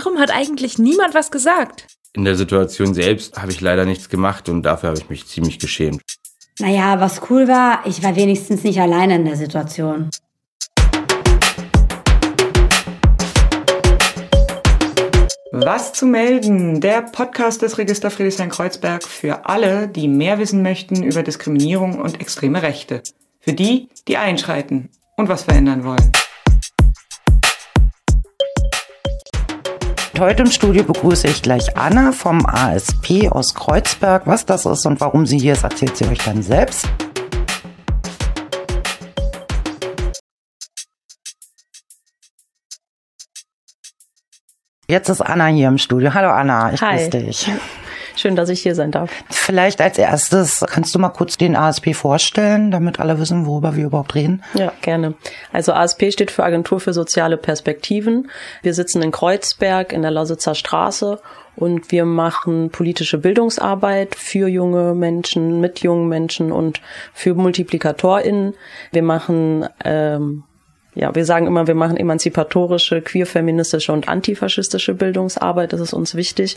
Warum hat eigentlich niemand was gesagt? In der Situation selbst habe ich leider nichts gemacht und dafür habe ich mich ziemlich geschämt. Naja, was cool war, ich war wenigstens nicht alleine in der Situation. Was zu melden? Der Podcast des Register Friedrichshain-Kreuzberg für alle, die mehr wissen möchten über Diskriminierung und extreme Rechte. Für die, die einschreiten und was verändern wollen. Heute im Studio begrüße ich gleich Anna vom ASP aus Kreuzberg. Was das ist und warum sie hier ist, erzählt sie euch dann selbst. Jetzt ist Anna hier im Studio. Hallo Anna, ich Hi. grüße dich. Schön, dass ich hier sein darf. Vielleicht als erstes kannst du mal kurz den ASP vorstellen, damit alle wissen, worüber wir überhaupt reden. Ja, gerne. Also ASP steht für Agentur für soziale Perspektiven. Wir sitzen in Kreuzberg in der Lausitzer Straße und wir machen politische Bildungsarbeit für junge Menschen, mit jungen Menschen und für MultiplikatorInnen. Wir machen ähm, ja, wir sagen immer, wir machen emanzipatorische, queer-feministische und antifaschistische Bildungsarbeit. Das ist uns wichtig.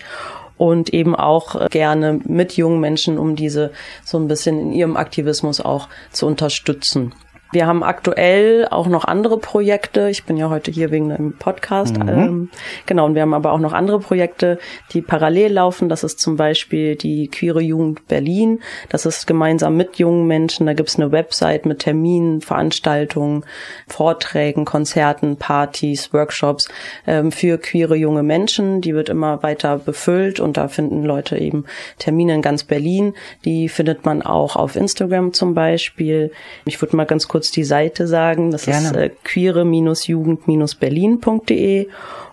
Und eben auch gerne mit jungen Menschen, um diese so ein bisschen in ihrem Aktivismus auch zu unterstützen. Wir haben aktuell auch noch andere Projekte. Ich bin ja heute hier wegen einem Podcast. Mhm. Ähm, genau, und wir haben aber auch noch andere Projekte, die parallel laufen. Das ist zum Beispiel die Queere Jugend Berlin. Das ist gemeinsam mit jungen Menschen. Da gibt's eine Website mit Terminen, Veranstaltungen, Vorträgen, Konzerten, Partys, Workshops ähm, für queere junge Menschen. Die wird immer weiter befüllt und da finden Leute eben Termine in ganz Berlin. Die findet man auch auf Instagram zum Beispiel. Ich würde mal ganz kurz kurz die Seite sagen. Das Gerne. ist äh, queere-jugend-berlin.de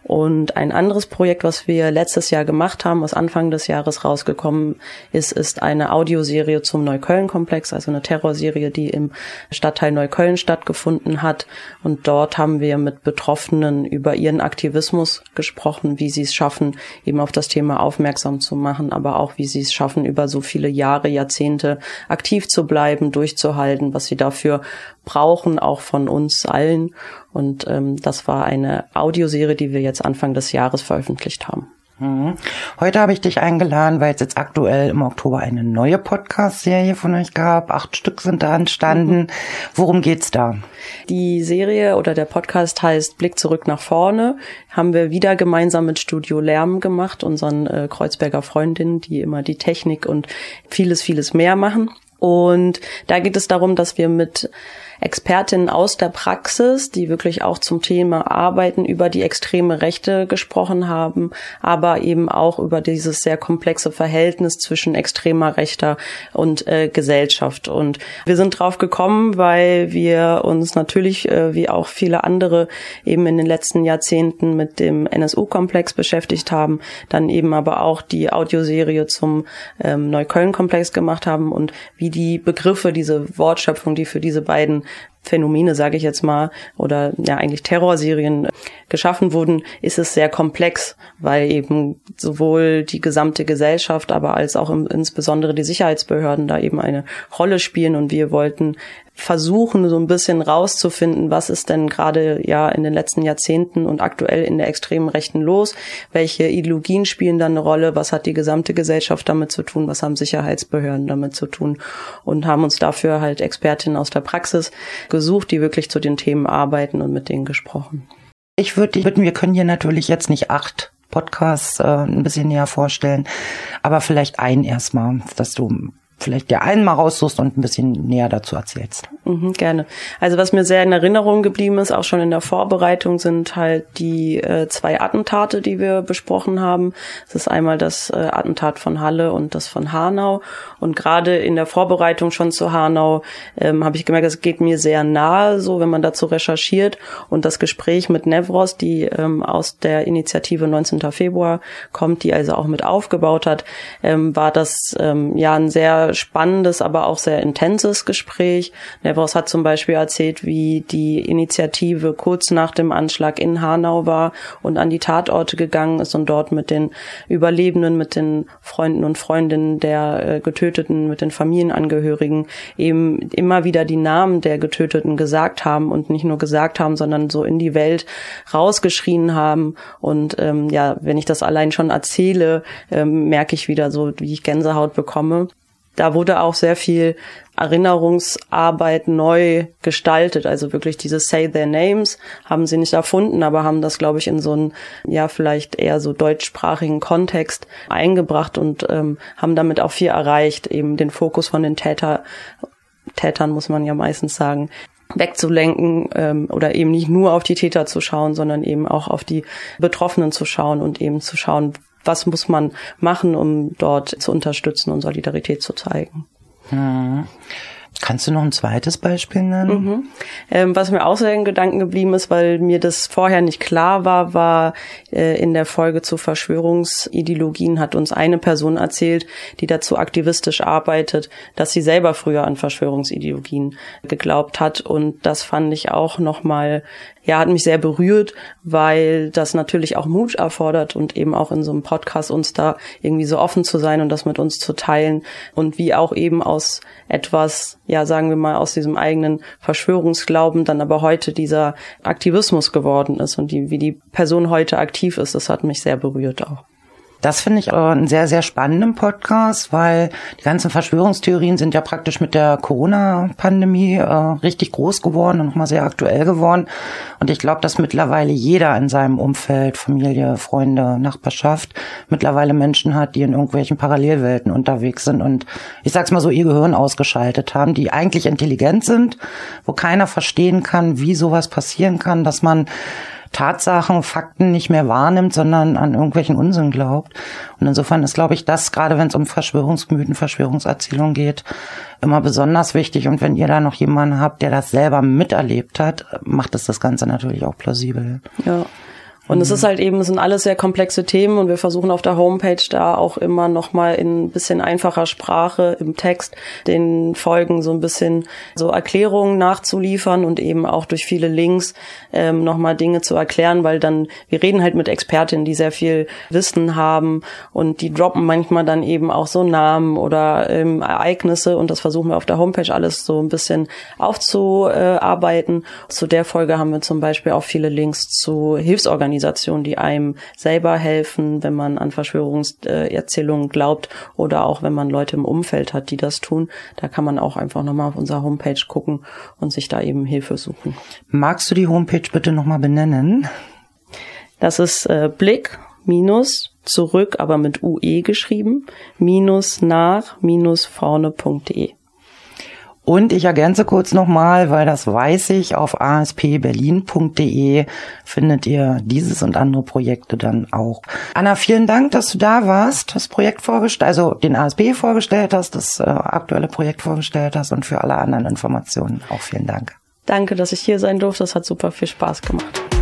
und ein anderes Projekt, was wir letztes Jahr gemacht haben, was Anfang des Jahres rausgekommen ist, ist eine Audioserie zum Neukölln-Komplex, also eine Terrorserie, die im Stadtteil Neukölln stattgefunden hat. Und dort haben wir mit Betroffenen über ihren Aktivismus gesprochen, wie sie es schaffen, eben auf das Thema aufmerksam zu machen, aber auch wie sie es schaffen, über so viele Jahre, Jahrzehnte aktiv zu bleiben, durchzuhalten, was sie dafür brauchen, auch von uns allen. Und ähm, das war eine Audioserie, die wir jetzt Anfang des Jahres veröffentlicht haben. Mhm. Heute habe ich dich eingeladen, weil es jetzt aktuell im Oktober eine neue Podcast-Serie von euch gab. Acht Stück sind da entstanden. Mhm. Worum geht's da? Die Serie oder der Podcast heißt Blick zurück nach vorne. Haben wir wieder gemeinsam mit Studio Lärm gemacht, unseren äh, Kreuzberger Freundinnen, die immer die Technik und vieles, vieles mehr machen. Und da geht es darum, dass wir mit Expertinnen aus der Praxis, die wirklich auch zum Thema Arbeiten über die extreme Rechte gesprochen haben, aber eben auch über dieses sehr komplexe Verhältnis zwischen extremer Rechter und äh, Gesellschaft. Und wir sind drauf gekommen, weil wir uns natürlich, äh, wie auch viele andere, eben in den letzten Jahrzehnten mit dem NSU-Komplex beschäftigt haben, dann eben aber auch die Audioserie zum ähm, Neukölln-Komplex gemacht haben und wie die Begriffe, diese Wortschöpfung, die für diese beiden Phänomene, sage ich jetzt mal, oder ja eigentlich Terrorserien geschaffen wurden, ist es sehr komplex, weil eben sowohl die gesamte Gesellschaft, aber als auch im, insbesondere die Sicherheitsbehörden da eben eine Rolle spielen. Und wir wollten versuchen, so ein bisschen rauszufinden, was ist denn gerade ja in den letzten Jahrzehnten und aktuell in der extremen Rechten los, welche Ideologien spielen da eine Rolle, was hat die gesamte Gesellschaft damit zu tun, was haben Sicherheitsbehörden damit zu tun? Und haben uns dafür halt Expertinnen aus der Praxis gesucht, die wirklich zu den Themen arbeiten und mit denen gesprochen. Ich würde bitten, wir können hier natürlich jetzt nicht acht Podcasts äh, ein bisschen näher vorstellen, aber vielleicht einen erstmal, dass du vielleicht dir einen mal raussuchst und ein bisschen näher dazu erzählst. Mhm, gerne. Also was mir sehr in Erinnerung geblieben ist, auch schon in der Vorbereitung, sind halt die äh, zwei Attentate, die wir besprochen haben. Es ist einmal das äh, Attentat von Halle und das von Hanau. Und gerade in der Vorbereitung schon zu Hanau ähm, habe ich gemerkt, es geht mir sehr nahe, so wenn man dazu recherchiert. Und das Gespräch mit Nevros, die ähm, aus der Initiative 19. Februar kommt, die also auch mit aufgebaut hat, ähm, war das ähm, ja ein sehr spannendes, aber auch sehr intenses Gespräch. Nevros hat zum Beispiel erzählt, wie die Initiative kurz nach dem Anschlag in Hanau war und an die Tatorte gegangen ist und dort mit den Überlebenden, mit den Freunden und Freundinnen der äh, Getöteten, mit den Familienangehörigen eben immer wieder die Namen der Getöteten gesagt haben und nicht nur gesagt haben, sondern so in die Welt rausgeschrien haben. Und ähm, ja, wenn ich das allein schon erzähle, ähm, merke ich wieder so, wie ich Gänsehaut bekomme. Da wurde auch sehr viel Erinnerungsarbeit neu gestaltet. Also wirklich dieses Say Their Names haben sie nicht erfunden, aber haben das, glaube ich, in so einen, ja, vielleicht eher so deutschsprachigen Kontext eingebracht und ähm, haben damit auch viel erreicht, eben den Fokus von den Täter, Tätern, muss man ja meistens sagen, wegzulenken ähm, oder eben nicht nur auf die Täter zu schauen, sondern eben auch auf die Betroffenen zu schauen und eben zu schauen, was muss man machen, um dort zu unterstützen und Solidarität zu zeigen. Hm. Kannst du noch ein zweites Beispiel nennen? Mhm. Ähm, was mir auch sehr in Gedanken geblieben ist, weil mir das vorher nicht klar war, war äh, in der Folge zu Verschwörungsideologien hat uns eine Person erzählt, die dazu aktivistisch arbeitet, dass sie selber früher an Verschwörungsideologien geglaubt hat. Und das fand ich auch nochmal ja, hat mich sehr berührt, weil das natürlich auch Mut erfordert und eben auch in so einem Podcast uns da irgendwie so offen zu sein und das mit uns zu teilen und wie auch eben aus etwas, ja, sagen wir mal, aus diesem eigenen Verschwörungsglauben dann aber heute dieser Aktivismus geworden ist und die, wie die Person heute aktiv ist, das hat mich sehr berührt auch. Das finde ich aber einen sehr, sehr spannenden Podcast, weil die ganzen Verschwörungstheorien sind ja praktisch mit der Corona-Pandemie äh, richtig groß geworden und nochmal sehr aktuell geworden. Und ich glaube, dass mittlerweile jeder in seinem Umfeld, Familie, Freunde, Nachbarschaft, mittlerweile Menschen hat, die in irgendwelchen Parallelwelten unterwegs sind und ich sag's mal so, ihr Gehirn ausgeschaltet haben, die eigentlich intelligent sind, wo keiner verstehen kann, wie sowas passieren kann, dass man Tatsachen, Fakten nicht mehr wahrnimmt, sondern an irgendwelchen Unsinn glaubt. Und insofern ist, glaube ich, das, gerade wenn es um Verschwörungsmythen, Verschwörungserzählungen geht, immer besonders wichtig. Und wenn ihr da noch jemanden habt, der das selber miterlebt hat, macht es das Ganze natürlich auch plausibel. Ja. Und mhm. es ist halt eben, es sind alles sehr komplexe Themen und wir versuchen auf der Homepage da auch immer nochmal in ein bisschen einfacher Sprache im Text den Folgen so ein bisschen so Erklärungen nachzuliefern und eben auch durch viele Links ähm, nochmal Dinge zu erklären, weil dann, wir reden halt mit Expertinnen, die sehr viel Wissen haben und die droppen manchmal dann eben auch so Namen oder ähm, Ereignisse und das versuchen wir auf der Homepage alles so ein bisschen aufzuarbeiten. Zu der Folge haben wir zum Beispiel auch viele Links zu Hilfsorganisationen Organisationen, die einem selber helfen, wenn man an Verschwörungserzählungen glaubt oder auch wenn man Leute im Umfeld hat, die das tun. Da kann man auch einfach nochmal auf unserer Homepage gucken und sich da eben Hilfe suchen. Magst du die Homepage bitte nochmal benennen? Das ist äh, Blick minus zurück, aber mit UE geschrieben, minus nach minus vorne.de. Und ich ergänze kurz nochmal, weil das weiß ich, auf aspberlin.de findet ihr dieses und andere Projekte dann auch. Anna, vielen Dank, dass du da warst, das Projekt vorgestellt, also den ASB vorgestellt hast, das äh, aktuelle Projekt vorgestellt hast und für alle anderen Informationen auch vielen Dank. Danke, dass ich hier sein durfte. Das hat super viel Spaß gemacht.